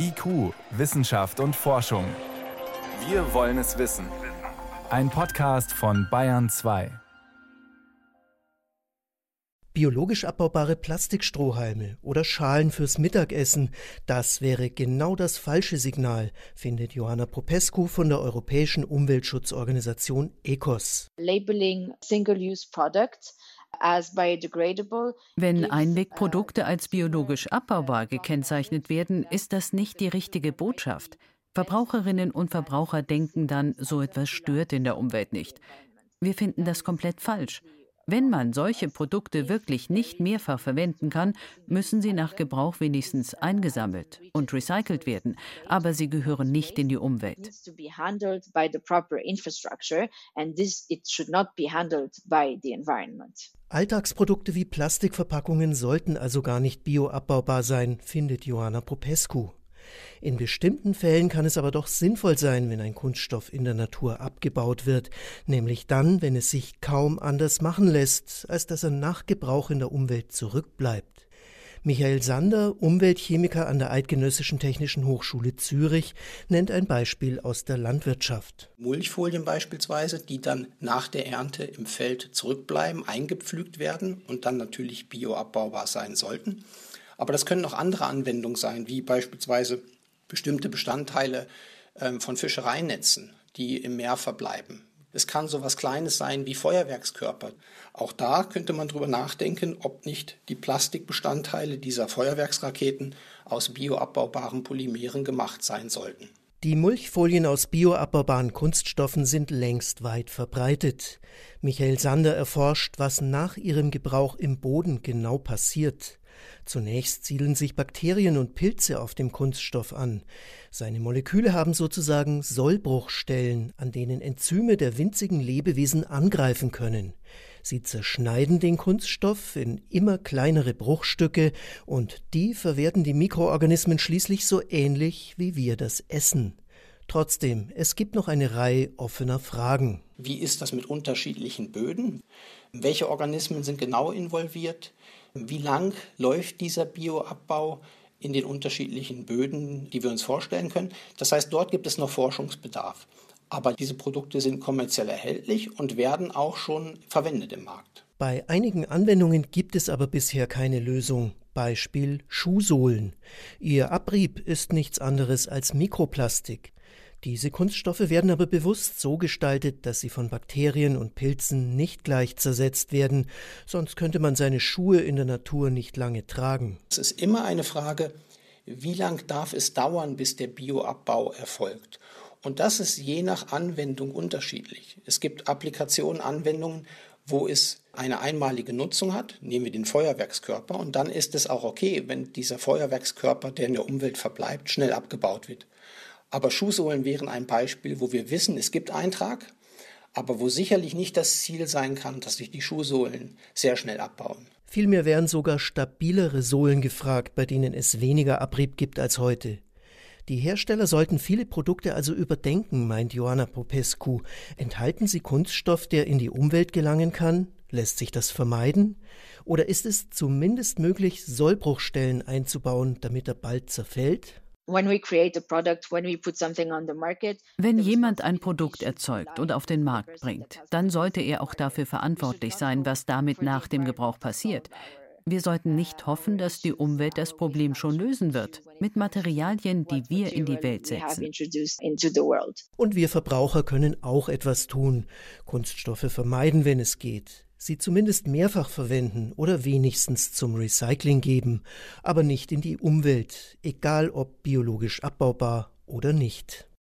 IQ, Wissenschaft und Forschung. Wir wollen es wissen. Ein Podcast von Bayern 2. Biologisch abbaubare Plastikstrohhalme oder Schalen fürs Mittagessen, das wäre genau das falsche Signal, findet Johanna Popescu von der Europäischen Umweltschutzorganisation ECOS. Labeling single-use products wenn Einwegprodukte als biologisch abbaubar gekennzeichnet werden, ist das nicht die richtige Botschaft. Verbraucherinnen und Verbraucher denken dann, so etwas stört in der Umwelt nicht. Wir finden das komplett falsch. Wenn man solche Produkte wirklich nicht mehrfach verwenden kann, müssen sie nach Gebrauch wenigstens eingesammelt und recycelt werden, aber sie gehören nicht in die Umwelt. Alltagsprodukte wie Plastikverpackungen sollten also gar nicht bioabbaubar sein, findet Johanna Popescu. In bestimmten Fällen kann es aber doch sinnvoll sein, wenn ein Kunststoff in der Natur abgebaut wird, nämlich dann, wenn es sich kaum anders machen lässt, als dass er nach Gebrauch in der Umwelt zurückbleibt. Michael Sander, Umweltchemiker an der Eidgenössischen Technischen Hochschule Zürich, nennt ein Beispiel aus der Landwirtschaft. Mulchfolien beispielsweise, die dann nach der Ernte im Feld zurückbleiben, eingepflügt werden und dann natürlich bioabbaubar sein sollten. Aber das können auch andere Anwendungen sein, wie beispielsweise bestimmte Bestandteile ähm, von Fischereinetzen, die im Meer verbleiben. Es kann so etwas Kleines sein wie Feuerwerkskörper. Auch da könnte man darüber nachdenken, ob nicht die Plastikbestandteile dieser Feuerwerksraketen aus bioabbaubaren Polymeren gemacht sein sollten. Die Mulchfolien aus bioabbaubaren Kunststoffen sind längst weit verbreitet. Michael Sander erforscht, was nach ihrem Gebrauch im Boden genau passiert. Zunächst siedeln sich Bakterien und Pilze auf dem Kunststoff an. Seine Moleküle haben sozusagen Sollbruchstellen, an denen Enzyme der winzigen Lebewesen angreifen können. Sie zerschneiden den Kunststoff in immer kleinere Bruchstücke und die verwerten die Mikroorganismen schließlich so ähnlich wie wir das Essen. Trotzdem, es gibt noch eine Reihe offener Fragen. Wie ist das mit unterschiedlichen Böden? Welche Organismen sind genau involviert? Wie lang läuft dieser Bioabbau in den unterschiedlichen Böden, die wir uns vorstellen können? Das heißt, dort gibt es noch Forschungsbedarf. Aber diese Produkte sind kommerziell erhältlich und werden auch schon verwendet im Markt. Bei einigen Anwendungen gibt es aber bisher keine Lösung. Beispiel Schuhsohlen. Ihr Abrieb ist nichts anderes als Mikroplastik. Diese Kunststoffe werden aber bewusst so gestaltet, dass sie von Bakterien und Pilzen nicht gleich zersetzt werden, sonst könnte man seine Schuhe in der Natur nicht lange tragen. Es ist immer eine Frage, wie lang darf es dauern, bis der Bioabbau erfolgt? Und das ist je nach Anwendung unterschiedlich. Es gibt Applikationen, Anwendungen, wo es eine einmalige Nutzung hat, nehmen wir den Feuerwerkskörper, und dann ist es auch okay, wenn dieser Feuerwerkskörper, der in der Umwelt verbleibt, schnell abgebaut wird. Aber Schuhsohlen wären ein Beispiel, wo wir wissen, es gibt Eintrag, aber wo sicherlich nicht das Ziel sein kann, dass sich die Schuhsohlen sehr schnell abbauen. Vielmehr wären sogar stabilere Sohlen gefragt, bei denen es weniger Abrieb gibt als heute. Die Hersteller sollten viele Produkte also überdenken, meint Johanna Popescu. Enthalten sie Kunststoff, der in die Umwelt gelangen kann? Lässt sich das vermeiden? Oder ist es zumindest möglich, Sollbruchstellen einzubauen, damit er bald zerfällt? Wenn jemand ein Produkt erzeugt und auf den Markt bringt, dann sollte er auch dafür verantwortlich sein, was damit nach dem Gebrauch passiert. Wir sollten nicht hoffen, dass die Umwelt das Problem schon lösen wird, mit Materialien, die wir in die Welt setzen. Und wir Verbraucher können auch etwas tun, Kunststoffe vermeiden, wenn es geht sie zumindest mehrfach verwenden oder wenigstens zum Recycling geben, aber nicht in die Umwelt, egal ob biologisch abbaubar oder nicht.